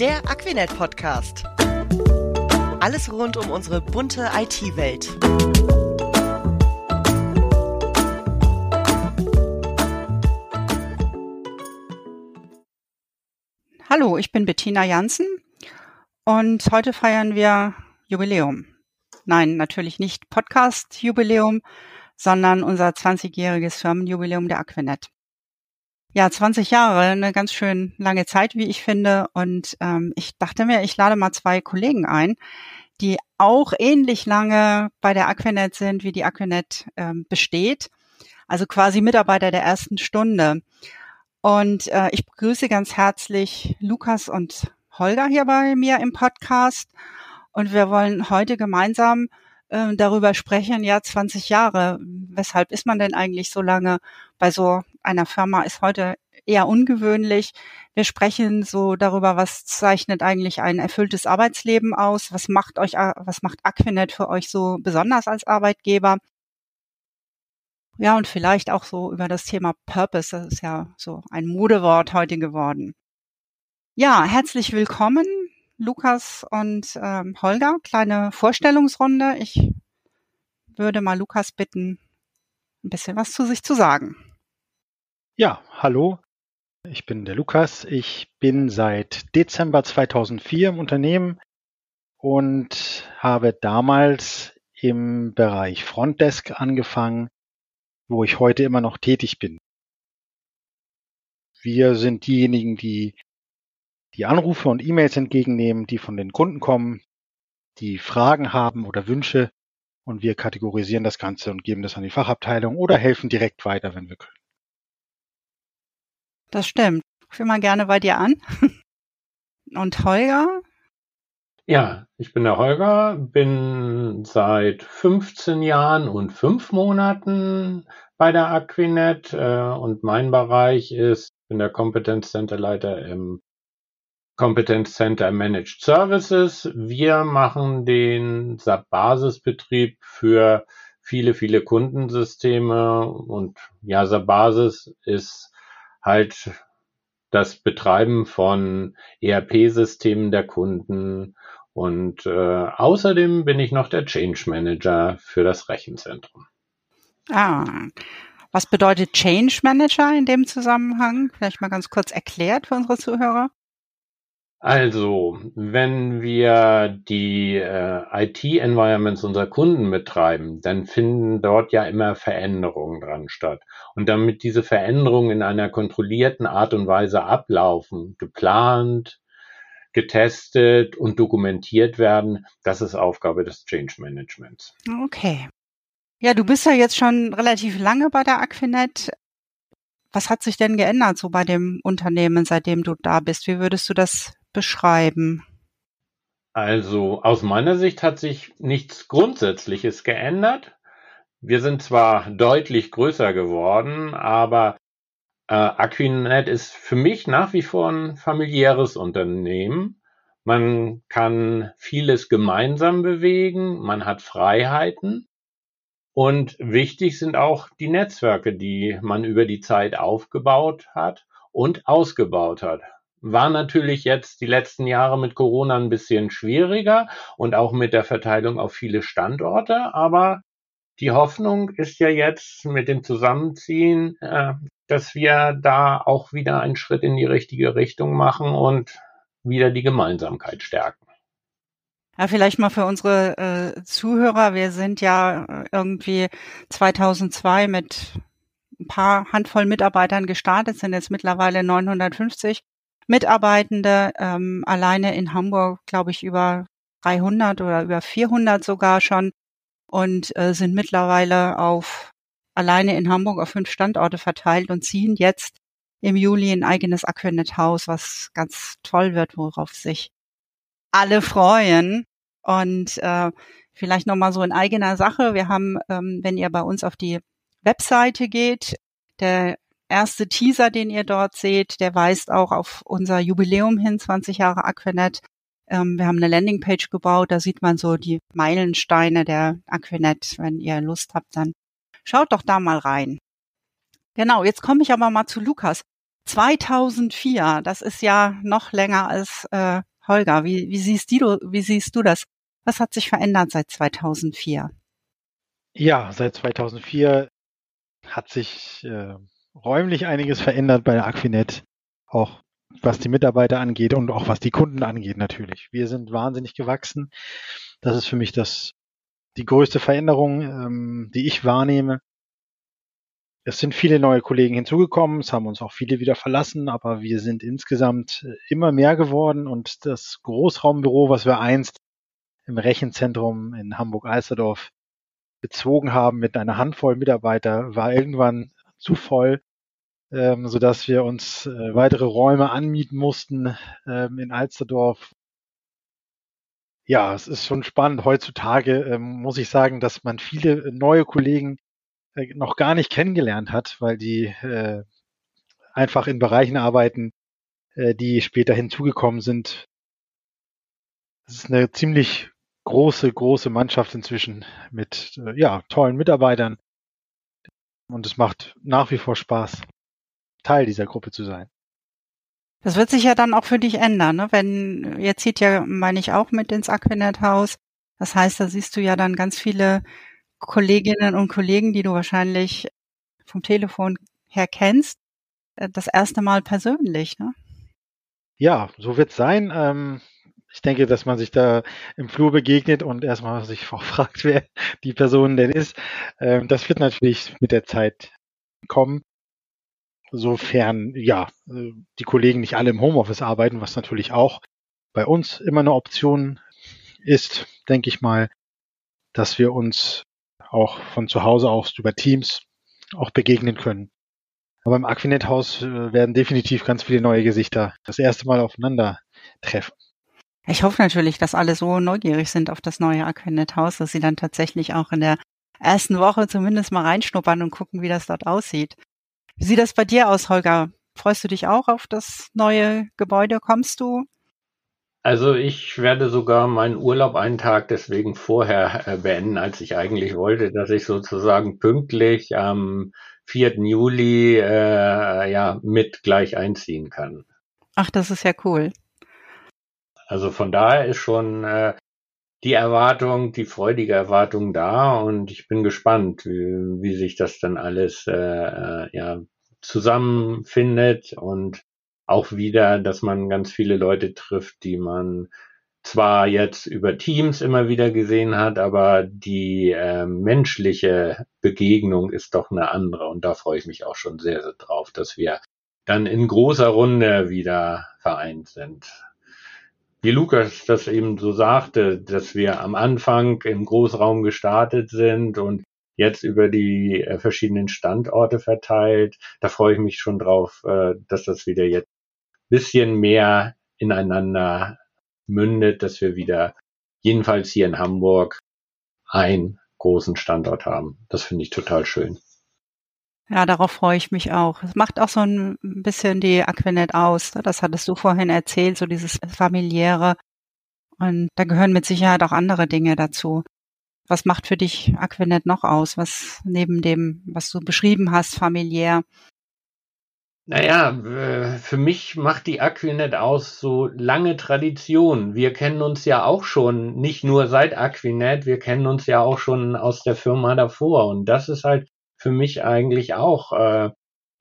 Der Aquinet Podcast. Alles rund um unsere bunte IT-Welt. Hallo, ich bin Bettina Jansen und heute feiern wir Jubiläum. Nein, natürlich nicht Podcast-Jubiläum, sondern unser 20-jähriges Firmenjubiläum der Aquinet. Ja, 20 Jahre, eine ganz schön lange Zeit, wie ich finde. Und ähm, ich dachte mir, ich lade mal zwei Kollegen ein, die auch ähnlich lange bei der Aquinet sind, wie die Aquinet ähm, besteht. Also quasi Mitarbeiter der ersten Stunde. Und äh, ich begrüße ganz herzlich Lukas und Holger hier bei mir im Podcast. Und wir wollen heute gemeinsam äh, darüber sprechen, ja, 20 Jahre. Weshalb ist man denn eigentlich so lange bei so einer Firma? Ist heute eher ungewöhnlich. Wir sprechen so darüber, was zeichnet eigentlich ein erfülltes Arbeitsleben aus? Was macht euch, was macht Aquinet für euch so besonders als Arbeitgeber? Ja, und vielleicht auch so über das Thema Purpose. Das ist ja so ein Modewort heute geworden. Ja, herzlich willkommen, Lukas und ähm, Holger. Kleine Vorstellungsrunde. Ich würde mal Lukas bitten, ein bisschen was zu sich zu sagen. Ja, hallo. Ich bin der Lukas. Ich bin seit Dezember 2004 im Unternehmen und habe damals im Bereich Frontdesk angefangen wo ich heute immer noch tätig bin. Wir sind diejenigen, die die Anrufe und E-Mails entgegennehmen, die von den Kunden kommen, die Fragen haben oder Wünsche und wir kategorisieren das Ganze und geben das an die Fachabteilung oder helfen direkt weiter, wenn wir können. Das stimmt. Will mal gerne bei dir an. Und Holger, ja, ich bin der Holger, bin seit 15 Jahren und fünf Monaten bei der Aquinet äh, und mein Bereich ist, bin der Competence Center Leiter im Competence Center Managed Services. Wir machen den SAP Basisbetrieb für viele, viele Kundensysteme und ja, SAP Basis ist halt das Betreiben von ERP-Systemen der Kunden und äh, außerdem bin ich noch der Change Manager für das Rechenzentrum. Ah, was bedeutet Change Manager in dem Zusammenhang? Vielleicht mal ganz kurz erklärt für unsere Zuhörer. Also, wenn wir die äh, IT-Environments unserer Kunden betreiben, dann finden dort ja immer Veränderungen dran statt. Und damit diese Veränderungen in einer kontrollierten Art und Weise ablaufen, geplant, getestet und dokumentiert werden. Das ist Aufgabe des Change Managements. Okay. Ja, du bist ja jetzt schon relativ lange bei der Aquinet. Was hat sich denn geändert so bei dem Unternehmen, seitdem du da bist? Wie würdest du das beschreiben? Also aus meiner Sicht hat sich nichts Grundsätzliches geändert. Wir sind zwar deutlich größer geworden, aber äh, Aquinet ist für mich nach wie vor ein familiäres Unternehmen. Man kann vieles gemeinsam bewegen, man hat Freiheiten und wichtig sind auch die Netzwerke, die man über die Zeit aufgebaut hat und ausgebaut hat. War natürlich jetzt die letzten Jahre mit Corona ein bisschen schwieriger und auch mit der Verteilung auf viele Standorte, aber die Hoffnung ist ja jetzt mit dem Zusammenziehen, äh, dass wir da auch wieder einen Schritt in die richtige Richtung machen und wieder die Gemeinsamkeit stärken. Ja, vielleicht mal für unsere äh, Zuhörer. Wir sind ja irgendwie 2002 mit ein paar Handvoll Mitarbeitern gestartet, sind jetzt mittlerweile 950 Mitarbeitende, ähm, alleine in Hamburg, glaube ich, über 300 oder über 400 sogar schon und äh, sind mittlerweile auf alleine in Hamburg auf fünf Standorte verteilt und ziehen jetzt im Juli ein eigenes Aquanet-Haus, was ganz toll wird, worauf sich alle freuen. Und äh, vielleicht nochmal so in eigener Sache. Wir haben, ähm, wenn ihr bei uns auf die Webseite geht, der erste Teaser, den ihr dort seht, der weist auch auf unser Jubiläum hin, 20 Jahre Aquanet. Ähm, wir haben eine Landingpage gebaut, da sieht man so die Meilensteine der Aquinet. Wenn ihr Lust habt, dann schaut doch da mal rein. Genau, jetzt komme ich aber mal zu Lukas. 2004, das ist ja noch länger als äh, Holger, wie, wie, siehst du, wie siehst du das? Was hat sich verändert seit 2004? Ja, seit 2004 hat sich äh, räumlich einiges verändert bei der Aquinet, auch was die Mitarbeiter angeht und auch was die Kunden angeht natürlich. Wir sind wahnsinnig gewachsen. Das ist für mich das die größte Veränderung, ähm, die ich wahrnehme. Es sind viele neue Kollegen hinzugekommen, es haben uns auch viele wieder verlassen, aber wir sind insgesamt äh, immer mehr geworden und das Großraumbüro, was wir einst im Rechenzentrum in Hamburg-Alsterdorf bezogen haben mit einer Handvoll Mitarbeiter, war irgendwann zu voll, ähm, sodass wir uns äh, weitere Räume anmieten mussten ähm, in Alsterdorf. Ja, es ist schon spannend. Heutzutage ähm, muss ich sagen, dass man viele neue Kollegen äh, noch gar nicht kennengelernt hat, weil die äh, einfach in Bereichen arbeiten, äh, die später hinzugekommen sind. Es ist eine ziemlich große, große Mannschaft inzwischen mit äh, ja, tollen Mitarbeitern. Und es macht nach wie vor Spaß, Teil dieser Gruppe zu sein. Das wird sich ja dann auch für dich ändern, ne? Wenn, ihr zieht ja, meine ich, auch mit ins Aquinet-Haus. Das heißt, da siehst du ja dann ganz viele Kolleginnen und Kollegen, die du wahrscheinlich vom Telefon her kennst, äh, das erste Mal persönlich, ne? Ja, so wird's sein. Ähm, ich denke, dass man sich da im Flur begegnet und erstmal sich fragt, wer die Person denn ist. Ähm, das wird natürlich mit der Zeit kommen. Sofern, ja, äh, die Kollegen nicht alle im Homeoffice arbeiten, was natürlich auch bei uns immer eine Option ist, denke ich mal, dass wir uns auch von zu Hause aus über Teams auch begegnen können. Aber im Aquinet-Haus äh, werden definitiv ganz viele neue Gesichter das erste Mal aufeinander treffen. Ich hoffe natürlich, dass alle so neugierig sind auf das neue Aquinet-Haus, dass sie dann tatsächlich auch in der ersten Woche zumindest mal reinschnuppern und gucken, wie das dort aussieht. Wie sieht das bei dir aus, Holger? Freust du dich auch auf das neue Gebäude? Kommst du? Also ich werde sogar meinen Urlaub einen Tag deswegen vorher äh, beenden, als ich eigentlich wollte, dass ich sozusagen pünktlich am 4. Juli äh, ja mit gleich einziehen kann. Ach, das ist ja cool. Also von daher ist schon äh, die Erwartung, die freudige Erwartung da und ich bin gespannt, wie, wie sich das dann alles äh, äh ja zusammenfindet und auch wieder, dass man ganz viele Leute trifft, die man zwar jetzt über Teams immer wieder gesehen hat, aber die äh, menschliche Begegnung ist doch eine andere und da freue ich mich auch schon sehr, sehr drauf, dass wir dann in großer Runde wieder vereint sind. Wie Lukas das eben so sagte, dass wir am Anfang im Großraum gestartet sind und jetzt über die äh, verschiedenen Standorte verteilt, da freue ich mich schon drauf, äh, dass das wieder jetzt bisschen mehr ineinander mündet, dass wir wieder jedenfalls hier in Hamburg einen großen Standort haben. Das finde ich total schön. Ja, darauf freue ich mich auch. Es macht auch so ein bisschen die Aquinet aus. Ne? Das hattest du vorhin erzählt, so dieses familiäre. Und da gehören mit Sicherheit auch andere Dinge dazu. Was macht für dich Aquinet noch aus? Was neben dem, was du beschrieben hast, familiär? Naja, äh, für mich macht die Aquinet aus so lange Tradition. Wir kennen uns ja auch schon, nicht nur seit Aquinet, wir kennen uns ja auch schon aus der Firma davor. Und das ist halt für mich eigentlich auch, äh,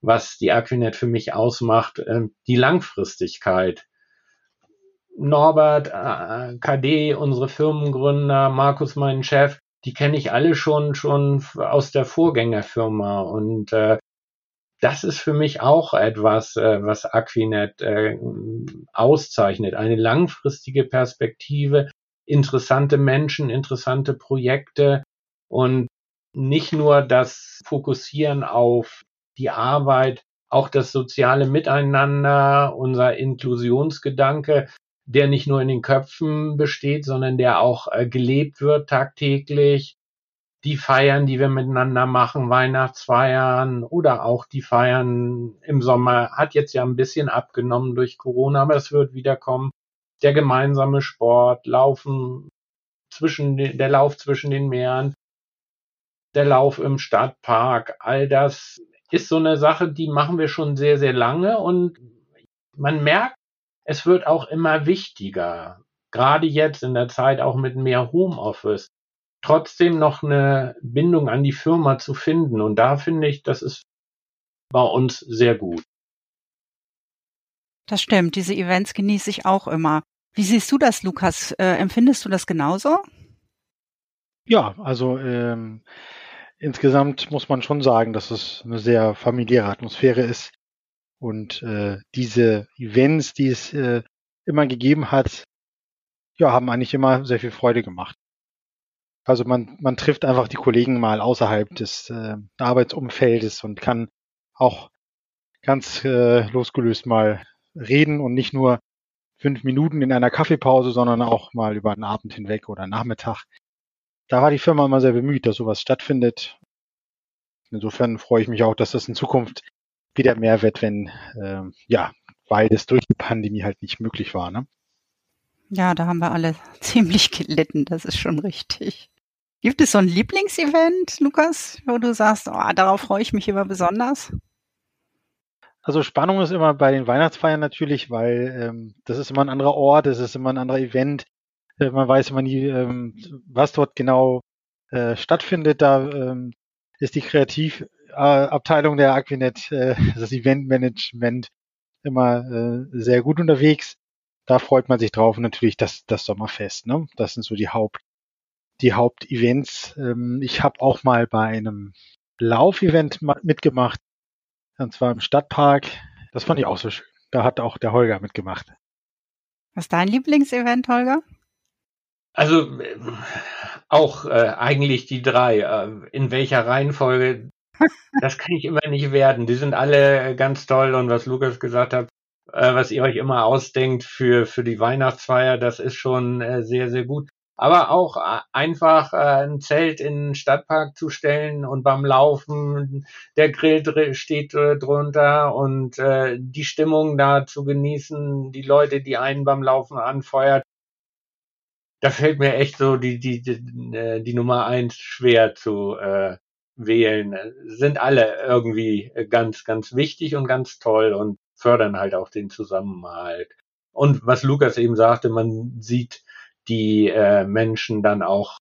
was die Aquinet für mich ausmacht, äh, die Langfristigkeit. Norbert, äh, KD, unsere Firmengründer, Markus, mein Chef, die kenne ich alle schon schon aus der Vorgängerfirma und äh, das ist für mich auch etwas, äh, was Aquinet äh, auszeichnet. Eine langfristige Perspektive, interessante Menschen, interessante Projekte und nicht nur das Fokussieren auf die Arbeit, auch das soziale Miteinander, unser Inklusionsgedanke, der nicht nur in den Köpfen besteht, sondern der auch äh, gelebt wird tagtäglich die Feiern, die wir miteinander machen, Weihnachtsfeiern oder auch die Feiern im Sommer, hat jetzt ja ein bisschen abgenommen durch Corona, aber es wird wieder kommen. Der gemeinsame Sport, Laufen zwischen, der Lauf zwischen den Meeren, der Lauf im Stadtpark, all das ist so eine Sache, die machen wir schon sehr, sehr lange und man merkt, es wird auch immer wichtiger, gerade jetzt in der Zeit auch mit mehr Homeoffice, trotzdem noch eine Bindung an die Firma zu finden. Und da finde ich, das ist bei uns sehr gut. Das stimmt. Diese Events genieße ich auch immer. Wie siehst du das, Lukas? Äh, empfindest du das genauso? Ja, also ähm, insgesamt muss man schon sagen, dass es eine sehr familiäre Atmosphäre ist. Und äh, diese Events, die es äh, immer gegeben hat, ja, haben eigentlich immer sehr viel Freude gemacht. Also man, man trifft einfach die Kollegen mal außerhalb des äh, Arbeitsumfeldes und kann auch ganz äh, losgelöst mal reden und nicht nur fünf Minuten in einer Kaffeepause, sondern auch mal über einen Abend hinweg oder Nachmittag. Da war die Firma immer sehr bemüht, dass sowas stattfindet. Insofern freue ich mich auch, dass das in Zukunft wieder mehr wird, wenn äh, ja, weil das durch die Pandemie halt nicht möglich war. Ne? Ja, da haben wir alle ziemlich gelitten, das ist schon richtig. Gibt es so ein Lieblingsevent, Lukas, wo du sagst, oh, darauf freue ich mich immer besonders? Also Spannung ist immer bei den Weihnachtsfeiern natürlich, weil ähm, das ist immer ein anderer Ort, es ist immer ein anderer Event. Äh, man weiß immer nie, ähm, was dort genau äh, stattfindet. Da ähm, ist die Kreativabteilung der Aquinet, äh, das Eventmanagement, immer äh, sehr gut unterwegs. Da freut man sich drauf und natürlich das, das Sommerfest. Ne? Das sind so die Haupt die Hauptevents. Ähm, ich habe auch mal bei einem Laufevent mitgemacht, und zwar im Stadtpark. Das fand ich auch so schön. Da hat auch der Holger mitgemacht. Was ist dein Lieblingsevent, Holger? Also äh, auch äh, eigentlich die drei. Äh, in welcher Reihenfolge? das kann ich immer nicht werden. Die sind alle ganz toll und was Lukas gesagt hat, äh, was ihr euch immer ausdenkt für für die Weihnachtsfeier, das ist schon äh, sehr sehr gut aber auch äh, einfach äh, ein Zelt in den Stadtpark zu stellen und beim Laufen der Grill steht äh, drunter und äh, die Stimmung da zu genießen, die Leute, die einen beim Laufen anfeuert. Da fällt mir echt so die, die, die, äh, die Nummer eins schwer zu äh, wählen. Sind alle irgendwie ganz, ganz wichtig und ganz toll und fördern halt auch den Zusammenhalt. Und was Lukas eben sagte, man sieht die äh, Menschen dann auch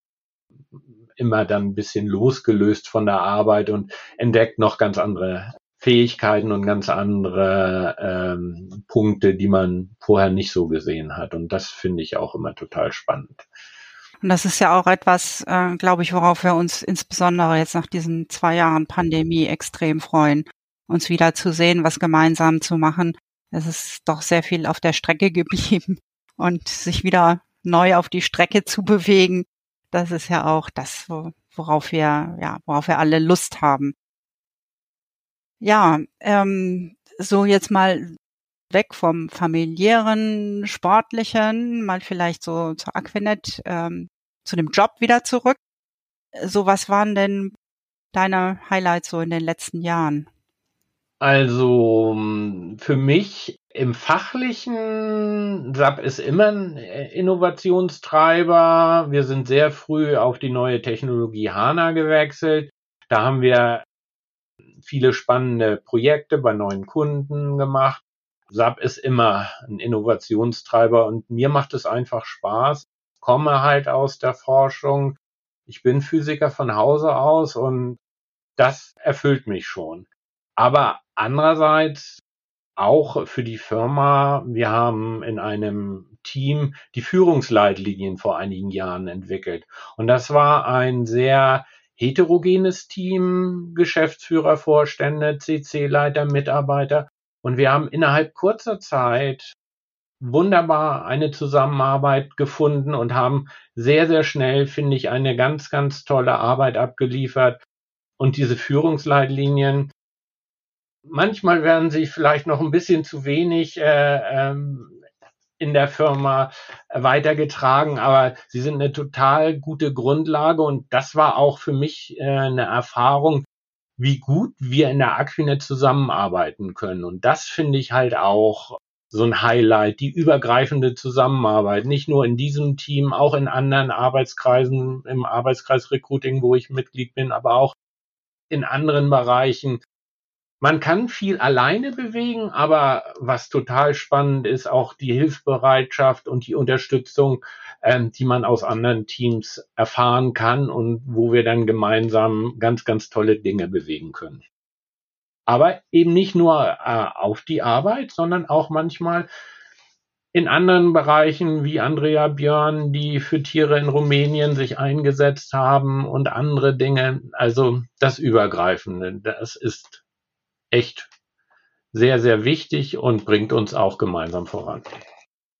immer dann ein bisschen losgelöst von der Arbeit und entdeckt noch ganz andere Fähigkeiten und ganz andere ähm, Punkte, die man vorher nicht so gesehen hat. Und das finde ich auch immer total spannend. Und das ist ja auch etwas, äh, glaube ich, worauf wir uns insbesondere jetzt nach diesen zwei Jahren Pandemie extrem freuen, uns wieder zu sehen, was gemeinsam zu machen. Es ist doch sehr viel auf der Strecke geblieben und sich wieder neu auf die Strecke zu bewegen. Das ist ja auch das, worauf wir, ja, worauf wir alle Lust haben. Ja, ähm, so jetzt mal weg vom familiären, sportlichen, mal vielleicht so zur Aquinet, ähm, zu dem Job wieder zurück. So, was waren denn deine Highlights so in den letzten Jahren? Also für mich im Fachlichen, SAP ist immer ein Innovationstreiber. Wir sind sehr früh auf die neue Technologie HANA gewechselt. Da haben wir viele spannende Projekte bei neuen Kunden gemacht. SAP ist immer ein Innovationstreiber und mir macht es einfach Spaß. Komme halt aus der Forschung. Ich bin Physiker von Hause aus und das erfüllt mich schon. Aber andererseits auch für die Firma, wir haben in einem Team die Führungsleitlinien vor einigen Jahren entwickelt. Und das war ein sehr heterogenes Team, Geschäftsführer, Vorstände, CC-Leiter, Mitarbeiter. Und wir haben innerhalb kurzer Zeit wunderbar eine Zusammenarbeit gefunden und haben sehr, sehr schnell, finde ich, eine ganz, ganz tolle Arbeit abgeliefert. Und diese Führungsleitlinien, manchmal werden sie vielleicht noch ein bisschen zu wenig äh, ähm, in der Firma weitergetragen, aber sie sind eine total gute Grundlage und das war auch für mich äh, eine Erfahrung, wie gut wir in der Aquinet zusammenarbeiten können. Und das finde ich halt auch so ein Highlight, die übergreifende Zusammenarbeit, nicht nur in diesem Team, auch in anderen Arbeitskreisen, im Arbeitskreis Recruiting, wo ich Mitglied bin, aber auch in anderen Bereichen man kann viel alleine bewegen, aber was total spannend ist, auch die Hilfsbereitschaft und die Unterstützung, ähm, die man aus anderen Teams erfahren kann und wo wir dann gemeinsam ganz, ganz tolle Dinge bewegen können. Aber eben nicht nur äh, auf die Arbeit, sondern auch manchmal in anderen Bereichen wie Andrea Björn, die für Tiere in Rumänien sich eingesetzt haben und andere Dinge. Also das Übergreifende, das ist echt sehr, sehr wichtig und bringt uns auch gemeinsam voran.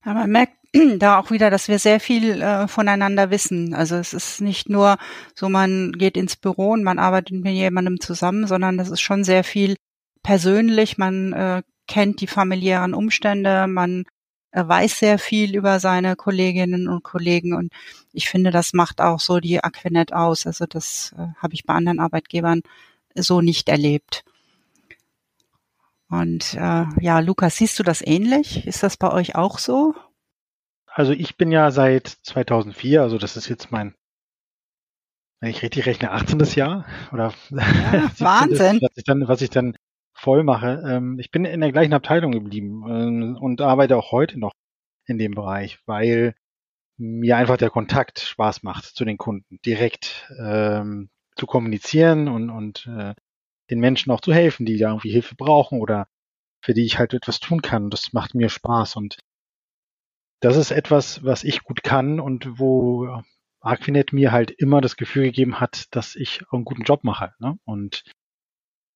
Ja, man merkt da auch wieder, dass wir sehr viel äh, voneinander wissen. Also es ist nicht nur so, man geht ins Büro und man arbeitet mit jemandem zusammen, sondern das ist schon sehr viel persönlich. Man äh, kennt die familiären Umstände, man er weiß sehr viel über seine Kolleginnen und Kollegen und ich finde, das macht auch so die Aquinet aus. Also das äh, habe ich bei anderen Arbeitgebern so nicht erlebt. Und äh, ja, Lukas, siehst du das ähnlich? Ist das bei euch auch so? Also ich bin ja seit 2004, also das ist jetzt mein, wenn ich richtig rechne, 18. Jahr oder ja, Wahnsinn, was ich dann, was ich dann voll mache. Ähm, ich bin in der gleichen Abteilung geblieben äh, und arbeite auch heute noch in dem Bereich, weil mir einfach der Kontakt Spaß macht zu den Kunden, direkt ähm, zu kommunizieren und, und äh, den Menschen auch zu helfen, die da irgendwie Hilfe brauchen oder für die ich halt etwas tun kann. Das macht mir Spaß und das ist etwas, was ich gut kann und wo Aquinet mir halt immer das Gefühl gegeben hat, dass ich einen guten Job mache. Ne? Und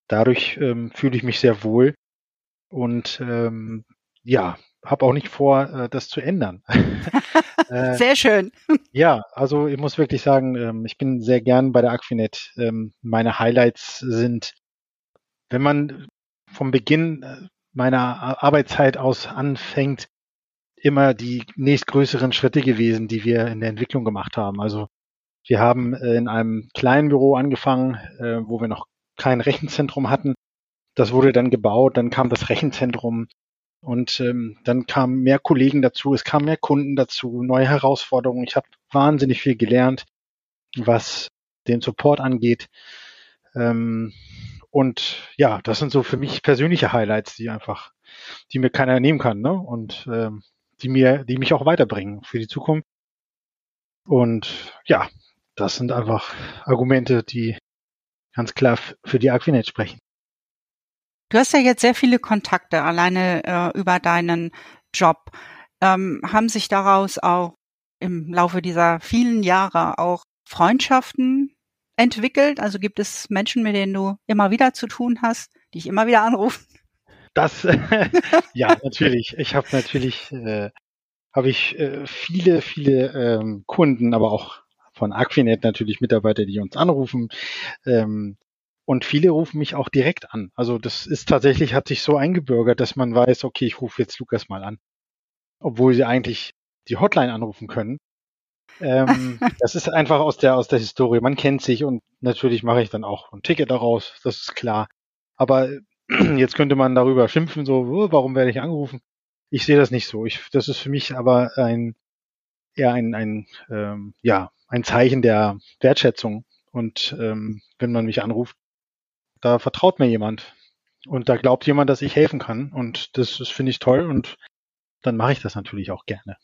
dadurch ähm, fühle ich mich sehr wohl und ähm, ja, habe auch nicht vor, äh, das zu ändern. äh, sehr schön. Ja, also ich muss wirklich sagen, ähm, ich bin sehr gern bei der Aquinet. Ähm, meine Highlights sind, wenn man vom Beginn äh, meiner Arbeitszeit aus anfängt, immer die nächstgrößeren Schritte gewesen, die wir in der Entwicklung gemacht haben. Also wir haben äh, in einem kleinen Büro angefangen, äh, wo wir noch kein Rechenzentrum hatten. Das wurde dann gebaut, dann kam das Rechenzentrum und ähm, dann kamen mehr Kollegen dazu, es kamen mehr Kunden dazu, neue Herausforderungen. Ich habe wahnsinnig viel gelernt, was den Support angeht. Ähm, und ja, das sind so für mich persönliche Highlights, die einfach, die mir keiner nehmen kann, ne? Und ähm, die mir, die mich auch weiterbringen für die Zukunft. Und ja, das sind einfach Argumente, die ganz klar für die Aquinet sprechen. Du hast ja jetzt sehr viele Kontakte alleine äh, über deinen Job. Ähm, haben sich daraus auch im Laufe dieser vielen Jahre auch Freundschaften entwickelt? Also gibt es Menschen, mit denen du immer wieder zu tun hast, die ich immer wieder anrufen? Das, ja, natürlich. Ich habe natürlich, äh, habe ich äh, viele, viele ähm, Kunden, aber auch von Aquinet natürlich Mitarbeiter, die uns anrufen. Ähm, und viele rufen mich auch direkt an. Also das ist tatsächlich, hat sich so eingebürgert, dass man weiß, okay, ich rufe jetzt Lukas mal an. Obwohl sie eigentlich die Hotline anrufen können. Ähm, das ist einfach aus der, aus der Historie. Man kennt sich und natürlich mache ich dann auch ein Ticket daraus, das ist klar. Aber jetzt könnte man darüber schimpfen, so, oh, warum werde ich angerufen? Ich sehe das nicht so. Ich, das ist für mich aber ein, eher ein, ein, ähm, ja, ein Zeichen der Wertschätzung. Und ähm, wenn man mich anruft, da vertraut mir jemand. Und da glaubt jemand, dass ich helfen kann. Und das, das finde ich toll. Und dann mache ich das natürlich auch gerne.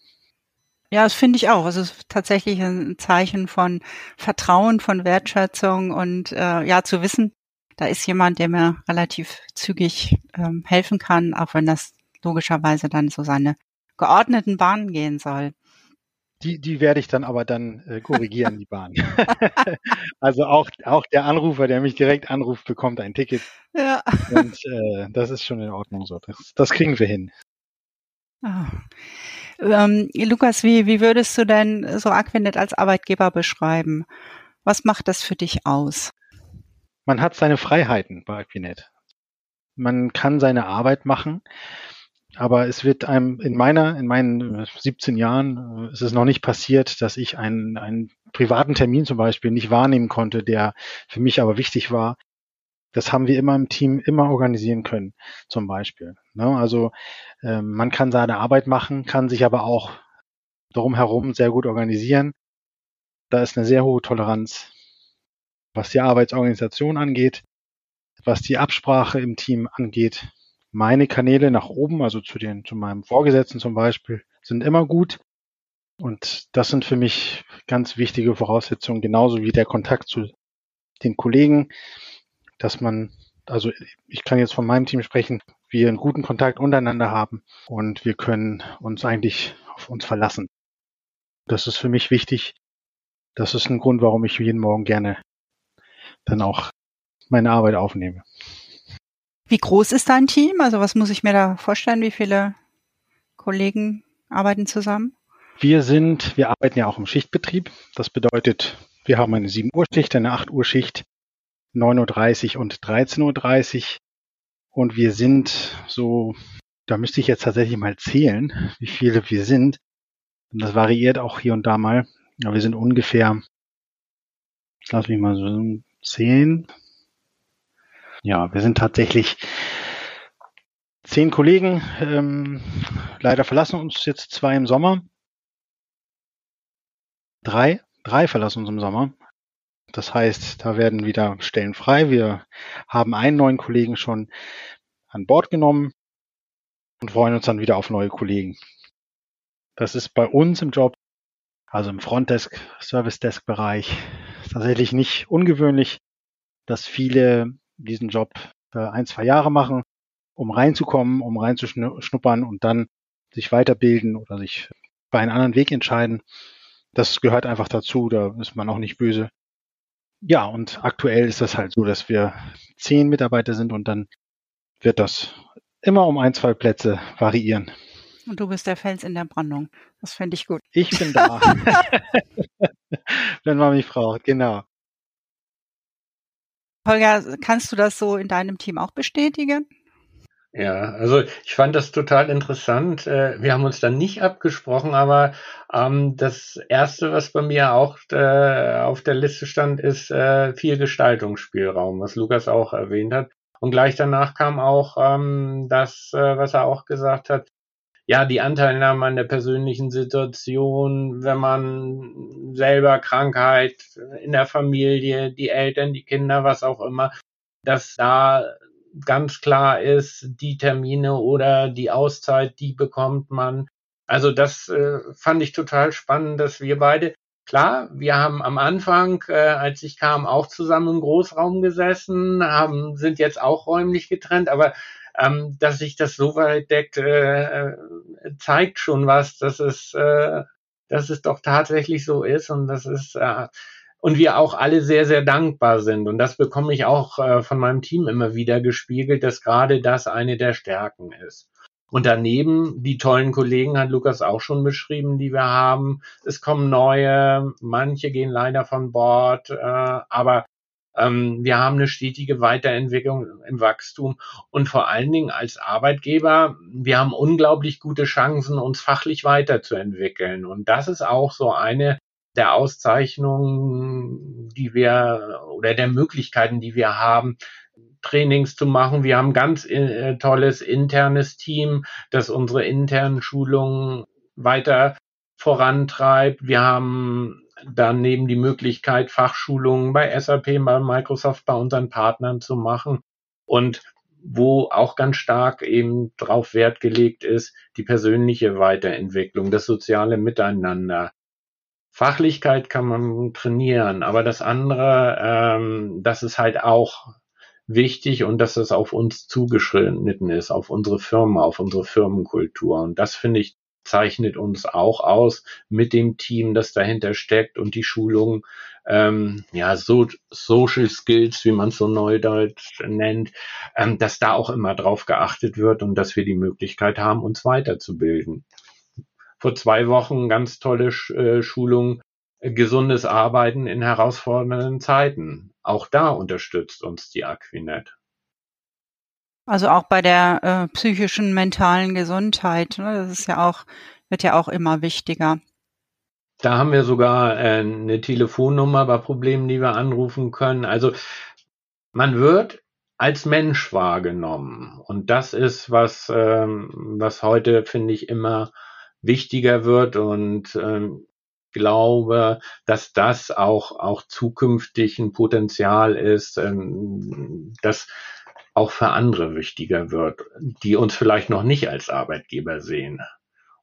Ja, das finde ich auch. Es ist tatsächlich ein Zeichen von Vertrauen, von Wertschätzung und äh, ja, zu wissen, da ist jemand, der mir relativ zügig ähm, helfen kann, auch wenn das logischerweise dann so seine geordneten Bahnen gehen soll. Die, die werde ich dann aber dann äh, korrigieren, die Bahn. also auch, auch der Anrufer, der mich direkt anruft, bekommt ein Ticket. Ja. Und äh, das ist schon in Ordnung so. Das, das kriegen wir hin. Oh. Ähm, Lukas, wie, wie würdest du denn so Aquinet als Arbeitgeber beschreiben? Was macht das für dich aus? Man hat seine Freiheiten bei Aquinet. Man kann seine Arbeit machen aber es wird einem in meiner, in meinen 17 äh, Jahren äh, ist es noch nicht passiert, dass ich einen, einen privaten Termin zum Beispiel nicht wahrnehmen konnte, der für mich aber wichtig war. Das haben wir immer im Team immer organisieren können, zum Beispiel. Ne? Also äh, man kann seine Arbeit machen, kann sich aber auch drumherum sehr gut organisieren. Da ist eine sehr hohe Toleranz, was die Arbeitsorganisation angeht. was die Absprache im Team angeht. Meine Kanäle nach oben, also zu den, zu meinem Vorgesetzten zum Beispiel, sind immer gut. Und das sind für mich ganz wichtige Voraussetzungen, genauso wie der Kontakt zu den Kollegen, dass man, also ich kann jetzt von meinem Team sprechen, wir einen guten Kontakt untereinander haben und wir können uns eigentlich auf uns verlassen. Das ist für mich wichtig. Das ist ein Grund, warum ich jeden Morgen gerne dann auch meine Arbeit aufnehme. Wie groß ist dein Team? Also was muss ich mir da vorstellen? Wie viele Kollegen arbeiten zusammen? Wir sind, wir arbeiten ja auch im Schichtbetrieb. Das bedeutet, wir haben eine 7 Uhr Schicht, eine 8 Uhr Schicht, 9.30 Uhr und 13.30 Uhr. Und wir sind so, da müsste ich jetzt tatsächlich mal zählen, wie viele wir sind. Und das variiert auch hier und da mal. Aber wir sind ungefähr, lass mich mal so zehn. Ja, wir sind tatsächlich zehn Kollegen. Ähm, leider verlassen uns jetzt zwei im Sommer. Drei, drei verlassen uns im Sommer. Das heißt, da werden wieder Stellen frei. Wir haben einen neuen Kollegen schon an Bord genommen und freuen uns dann wieder auf neue Kollegen. Das ist bei uns im Job, also im Frontdesk, Service Desk Bereich, tatsächlich nicht ungewöhnlich, dass viele diesen Job für ein, zwei Jahre machen, um reinzukommen, um reinzuschnuppern und dann sich weiterbilden oder sich bei einem anderen Weg entscheiden. Das gehört einfach dazu, da ist man auch nicht böse. Ja, und aktuell ist das halt so, dass wir zehn Mitarbeiter sind und dann wird das immer um ein, zwei Plätze variieren. Und du bist der Fels in der Brandung. Das fände ich gut. Ich bin da. Wenn man mich braucht, genau. Holger, kannst du das so in deinem Team auch bestätigen? Ja, also ich fand das total interessant. Äh, wir haben uns dann nicht abgesprochen, aber ähm, das erste, was bei mir auch äh, auf der Liste stand, ist äh, viel Gestaltungsspielraum, was Lukas auch erwähnt hat. Und gleich danach kam auch ähm, das, äh, was er auch gesagt hat, ja, die Anteilnahme an der persönlichen Situation, wenn man selber Krankheit in der Familie, die Eltern, die Kinder, was auch immer, dass da ganz klar ist, die Termine oder die Auszeit, die bekommt man. Also das äh, fand ich total spannend, dass wir beide, klar, wir haben am Anfang, äh, als ich kam, auch zusammen im Großraum gesessen, haben, sind jetzt auch räumlich getrennt, aber ähm, dass sich das so weit deckt, äh, äh, zeigt schon was, dass es, äh, dass es doch tatsächlich so ist und das ist äh, und wir auch alle sehr, sehr dankbar sind. Und das bekomme ich auch äh, von meinem Team immer wieder gespiegelt, dass gerade das eine der Stärken ist. Und daneben die tollen Kollegen hat Lukas auch schon beschrieben, die wir haben. Es kommen neue, manche gehen leider von Bord, äh, aber ähm, wir haben eine stetige Weiterentwicklung im Wachstum und vor allen Dingen als Arbeitgeber, wir haben unglaublich gute Chancen, uns fachlich weiterzuentwickeln. Und das ist auch so eine der Auszeichnungen, die wir oder der Möglichkeiten, die wir haben, Trainings zu machen. Wir haben ganz äh, tolles internes Team, das unsere internen Schulungen weiter vorantreibt. Wir haben daneben die Möglichkeit, Fachschulungen bei SAP, bei Microsoft, bei unseren Partnern zu machen und wo auch ganz stark eben drauf Wert gelegt ist, die persönliche Weiterentwicklung, das soziale Miteinander. Fachlichkeit kann man trainieren, aber das andere, ähm, das ist halt auch wichtig und dass es auf uns zugeschnitten ist, auf unsere Firma, auf unsere Firmenkultur. Und das finde ich zeichnet uns auch aus mit dem Team, das dahinter steckt und die Schulung, ähm, ja, so Social Skills, wie man es so neudeutsch nennt, ähm, dass da auch immer drauf geachtet wird und dass wir die Möglichkeit haben, uns weiterzubilden. Vor zwei Wochen ganz tolle äh, Schulung, äh, gesundes Arbeiten in herausfordernden Zeiten. Auch da unterstützt uns die Aquinet. Also auch bei der äh, psychischen, mentalen Gesundheit. Ne? Das ist ja auch, wird ja auch immer wichtiger. Da haben wir sogar äh, eine Telefonnummer bei Problemen, die wir anrufen können. Also man wird als Mensch wahrgenommen. Und das ist was, ähm, was heute, finde ich, immer wichtiger wird. Und ähm, glaube, dass das auch, auch zukünftig ein Potenzial ist, ähm, das auch für andere wichtiger wird, die uns vielleicht noch nicht als Arbeitgeber sehen.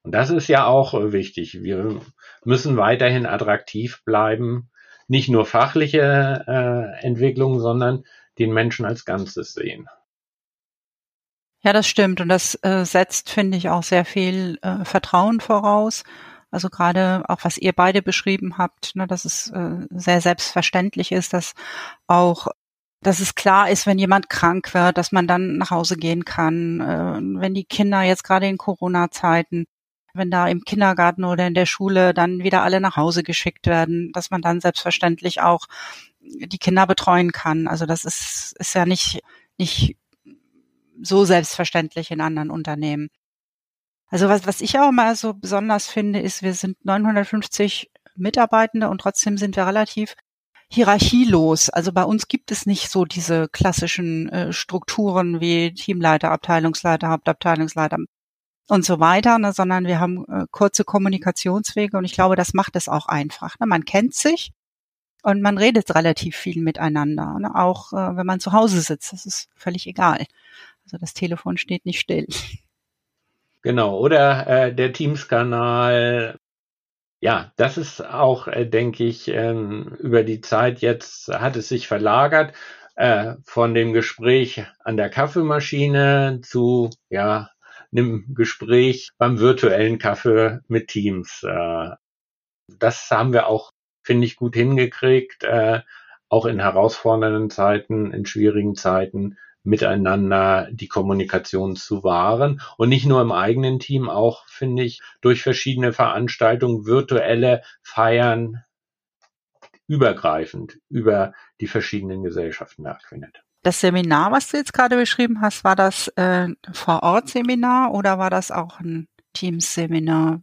Und das ist ja auch wichtig. Wir müssen weiterhin attraktiv bleiben, nicht nur fachliche äh, Entwicklung, sondern den Menschen als Ganzes sehen. Ja, das stimmt. Und das äh, setzt, finde ich, auch sehr viel äh, Vertrauen voraus. Also gerade auch, was ihr beide beschrieben habt, ne, dass es äh, sehr selbstverständlich ist, dass auch dass es klar ist, wenn jemand krank wird, dass man dann nach Hause gehen kann. Äh, wenn die Kinder jetzt gerade in Corona-Zeiten, wenn da im Kindergarten oder in der Schule dann wieder alle nach Hause geschickt werden, dass man dann selbstverständlich auch die Kinder betreuen kann. Also das ist, ist ja nicht, nicht so selbstverständlich in anderen Unternehmen. Also was, was ich auch mal so besonders finde, ist, wir sind 950 Mitarbeitende und trotzdem sind wir relativ hierarchielos. Also bei uns gibt es nicht so diese klassischen äh, Strukturen wie Teamleiter, Abteilungsleiter, Hauptabteilungsleiter und so weiter, ne, sondern wir haben äh, kurze Kommunikationswege und ich glaube, das macht es auch einfach. Ne? Man kennt sich und man redet relativ viel miteinander, ne? auch äh, wenn man zu Hause sitzt. Das ist völlig egal. Also das Telefon steht nicht still. Genau, oder äh, der Teams-Kanal. Ja, das ist auch, äh, denke ich, ähm, über die Zeit jetzt hat es sich verlagert äh, von dem Gespräch an der Kaffeemaschine zu ja einem Gespräch beim virtuellen Kaffee mit Teams. Äh, das haben wir auch, finde ich, gut hingekriegt, äh, auch in herausfordernden Zeiten, in schwierigen Zeiten miteinander die Kommunikation zu wahren und nicht nur im eigenen Team, auch finde ich durch verschiedene Veranstaltungen, virtuelle Feiern übergreifend über die verschiedenen Gesellschaften Aquinet. Das Seminar, was du jetzt gerade beschrieben hast, war das äh, Vor-Ort-Seminar oder war das auch ein Teams-Seminar?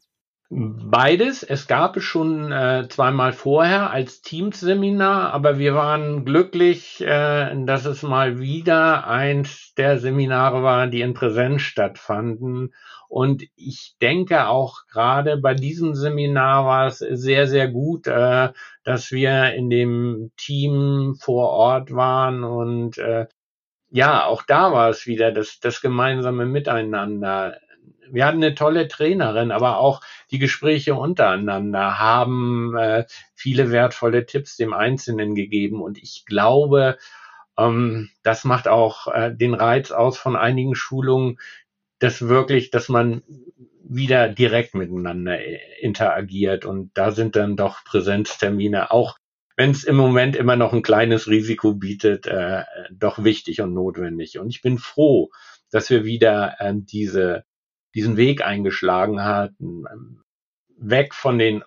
Beides. Es gab es schon äh, zweimal vorher als Teams-Seminar, aber wir waren glücklich, äh, dass es mal wieder eins der Seminare war, die in Präsenz stattfanden. Und ich denke auch gerade bei diesem Seminar war es sehr, sehr gut, äh, dass wir in dem Team vor Ort waren und äh, ja, auch da war es wieder das, das gemeinsame Miteinander wir hatten eine tolle Trainerin, aber auch die Gespräche untereinander haben äh, viele wertvolle Tipps dem Einzelnen gegeben. Und ich glaube, ähm, das macht auch äh, den Reiz aus von einigen Schulungen, dass wirklich, dass man wieder direkt miteinander äh, interagiert. Und da sind dann doch Präsenztermine auch wenn es im Moment immer noch ein kleines Risiko bietet, äh, doch wichtig und notwendig. Und ich bin froh, dass wir wieder äh, diese diesen Weg eingeschlagen hat, weg von den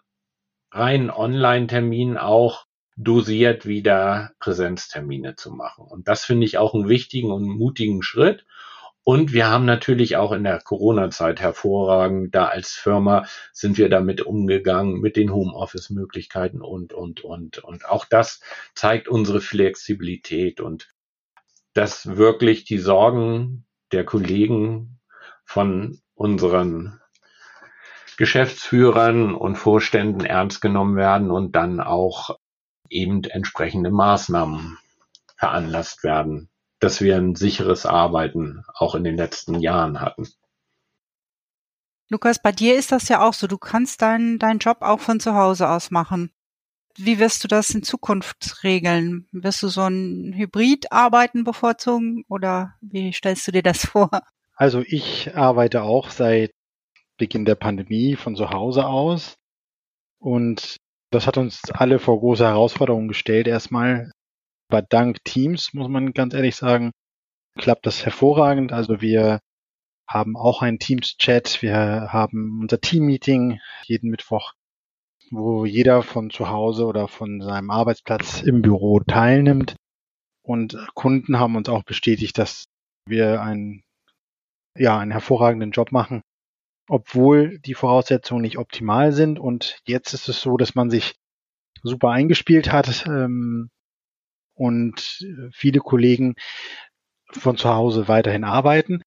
reinen Online-Terminen auch dosiert wieder Präsenztermine zu machen. Und das finde ich auch einen wichtigen und mutigen Schritt. Und wir haben natürlich auch in der Corona-Zeit hervorragend, da als Firma sind wir damit umgegangen, mit den Homeoffice-Möglichkeiten und, und, und. Und auch das zeigt unsere Flexibilität und dass wirklich die Sorgen der Kollegen von unseren Geschäftsführern und Vorständen ernst genommen werden und dann auch eben entsprechende Maßnahmen veranlasst werden, dass wir ein sicheres Arbeiten auch in den letzten Jahren hatten. Lukas, bei dir ist das ja auch so. Du kannst deinen deinen Job auch von zu Hause aus machen. Wie wirst du das in Zukunft regeln? Wirst du so ein Hybrid-Arbeiten bevorzugen oder wie stellst du dir das vor? Also ich arbeite auch seit Beginn der Pandemie von zu Hause aus und das hat uns alle vor große Herausforderungen gestellt. Erstmal, aber dank Teams, muss man ganz ehrlich sagen, klappt das hervorragend. Also wir haben auch einen Teams-Chat, wir haben unser Team-Meeting jeden Mittwoch, wo jeder von zu Hause oder von seinem Arbeitsplatz im Büro teilnimmt. Und Kunden haben uns auch bestätigt, dass wir ein ja, einen hervorragenden Job machen, obwohl die Voraussetzungen nicht optimal sind. Und jetzt ist es so, dass man sich super eingespielt hat ähm, und viele Kollegen von zu Hause weiterhin arbeiten.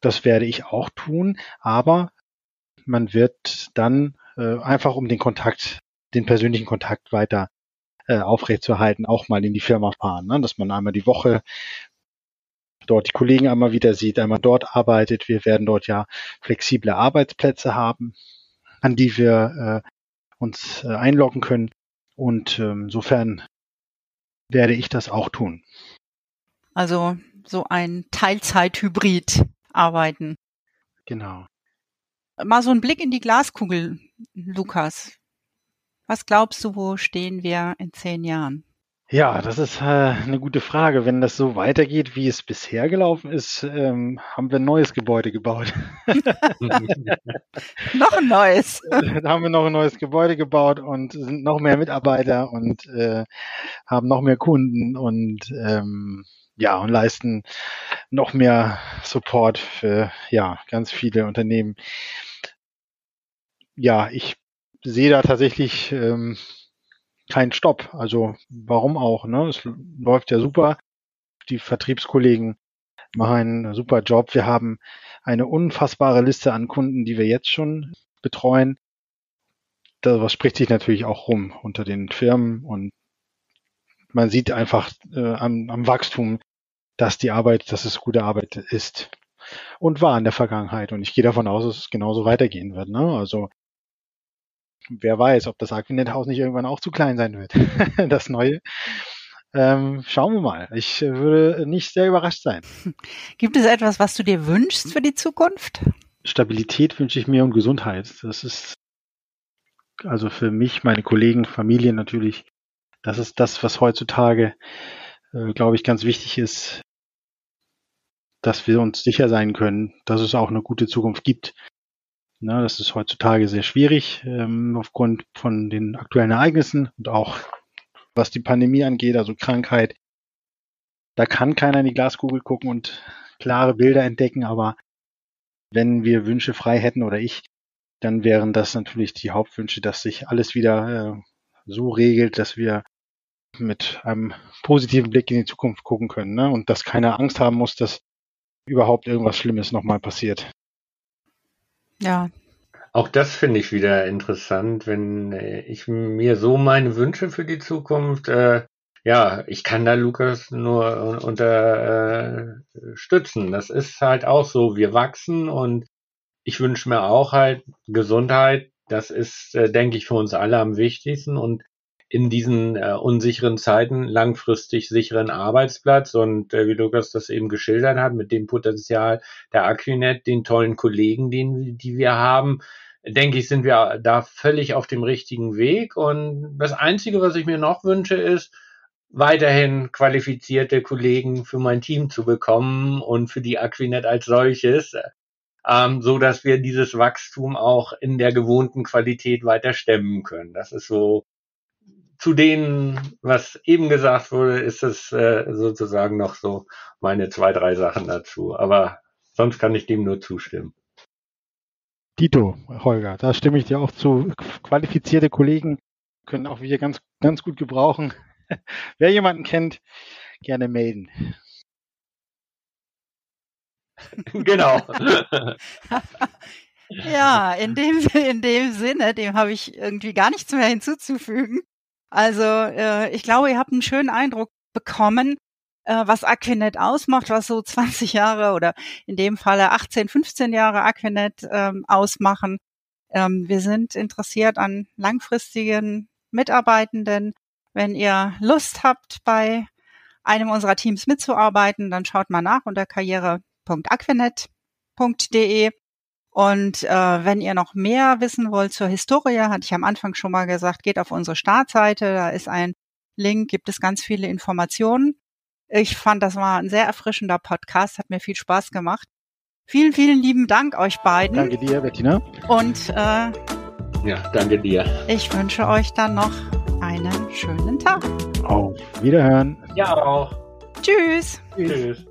Das werde ich auch tun, aber man wird dann äh, einfach um den Kontakt den persönlichen Kontakt weiter äh, aufrechtzuerhalten, auch mal in die Firma fahren, ne? dass man einmal die Woche dort die Kollegen einmal wieder sieht, einmal dort arbeitet. Wir werden dort ja flexible Arbeitsplätze haben, an die wir äh, uns äh, einloggen können. Und ähm, insofern werde ich das auch tun. Also so ein Teilzeithybrid arbeiten. Genau. Mal so ein Blick in die Glaskugel, Lukas. Was glaubst du, wo stehen wir in zehn Jahren? Ja, das ist äh, eine gute Frage. Wenn das so weitergeht, wie es bisher gelaufen ist, ähm, haben wir ein neues Gebäude gebaut. noch ein neues. da haben wir noch ein neues Gebäude gebaut und sind noch mehr Mitarbeiter und äh, haben noch mehr Kunden und ähm, ja und leisten noch mehr Support für ja ganz viele Unternehmen. Ja, ich sehe da tatsächlich ähm, kein Stopp. Also warum auch? Ne? Es läuft ja super. Die Vertriebskollegen machen einen super Job. Wir haben eine unfassbare Liste an Kunden, die wir jetzt schon betreuen. Das spricht sich natürlich auch rum unter den Firmen und man sieht einfach äh, am, am Wachstum, dass die Arbeit, dass es gute Arbeit ist und war in der Vergangenheit. Und ich gehe davon aus, dass es genauso weitergehen wird. Ne? Also wer weiß, ob das Aquinet-Haus nicht irgendwann auch zu klein sein wird. das neue. Ähm, schauen wir mal. Ich äh, würde nicht sehr überrascht sein. Gibt es etwas, was du dir wünschst für die Zukunft? Stabilität wünsche ich mir und Gesundheit. Das ist also für mich, meine Kollegen, Familie natürlich, das ist das, was heutzutage, äh, glaube ich, ganz wichtig ist, dass wir uns sicher sein können, dass es auch eine gute Zukunft gibt. Ne, das ist heutzutage sehr schwierig ähm, aufgrund von den aktuellen Ereignissen und auch was die Pandemie angeht, also Krankheit. Da kann keiner in die Glaskugel gucken und klare Bilder entdecken, aber wenn wir Wünsche frei hätten oder ich, dann wären das natürlich die Hauptwünsche, dass sich alles wieder äh, so regelt, dass wir mit einem positiven Blick in die Zukunft gucken können ne? und dass keiner Angst haben muss, dass überhaupt irgendwas Schlimmes nochmal passiert. Ja. Auch das finde ich wieder interessant, wenn äh, ich mir so meine Wünsche für die Zukunft, äh, ja, ich kann da Lukas nur unterstützen. Äh, das ist halt auch so, wir wachsen und ich wünsche mir auch halt Gesundheit. Das ist, äh, denke ich, für uns alle am wichtigsten und in diesen äh, unsicheren Zeiten langfristig sicheren Arbeitsplatz und äh, wie Lukas das eben geschildert hat, mit dem Potenzial der Aquinet, den tollen Kollegen, den, die wir haben, denke ich, sind wir da völlig auf dem richtigen Weg. Und das Einzige, was ich mir noch wünsche, ist, weiterhin qualifizierte Kollegen für mein Team zu bekommen und für die Aquinet als solches, ähm, so dass wir dieses Wachstum auch in der gewohnten Qualität weiter stemmen können. Das ist so zu denen, was eben gesagt wurde, ist es äh, sozusagen noch so meine zwei, drei Sachen dazu. Aber sonst kann ich dem nur zustimmen. Dito, Holger, da stimme ich dir auch zu. Qualifizierte Kollegen können auch wir ganz, ganz gut gebrauchen. Wer jemanden kennt, gerne melden. genau. ja, in dem, in dem Sinne, dem habe ich irgendwie gar nichts mehr hinzuzufügen. Also äh, ich glaube, ihr habt einen schönen Eindruck bekommen, äh, was Aquinet ausmacht, was so 20 Jahre oder in dem Falle 18, 15 Jahre Aquinet ähm, ausmachen. Ähm, wir sind interessiert an langfristigen Mitarbeitenden. Wenn ihr Lust habt, bei einem unserer Teams mitzuarbeiten, dann schaut mal nach unter karriere.aquinet.de. Und äh, wenn ihr noch mehr wissen wollt zur Historie, hatte ich am Anfang schon mal gesagt, geht auf unsere Startseite, da ist ein Link, gibt es ganz viele Informationen. Ich fand, das war ein sehr erfrischender Podcast, hat mir viel Spaß gemacht. Vielen, vielen lieben Dank euch beiden. Danke dir, Bettina. Und äh, ja, danke dir. Ich wünsche euch dann noch einen schönen Tag. Auf Wiederhören. Ja, auch. Tschüss. Tschüss.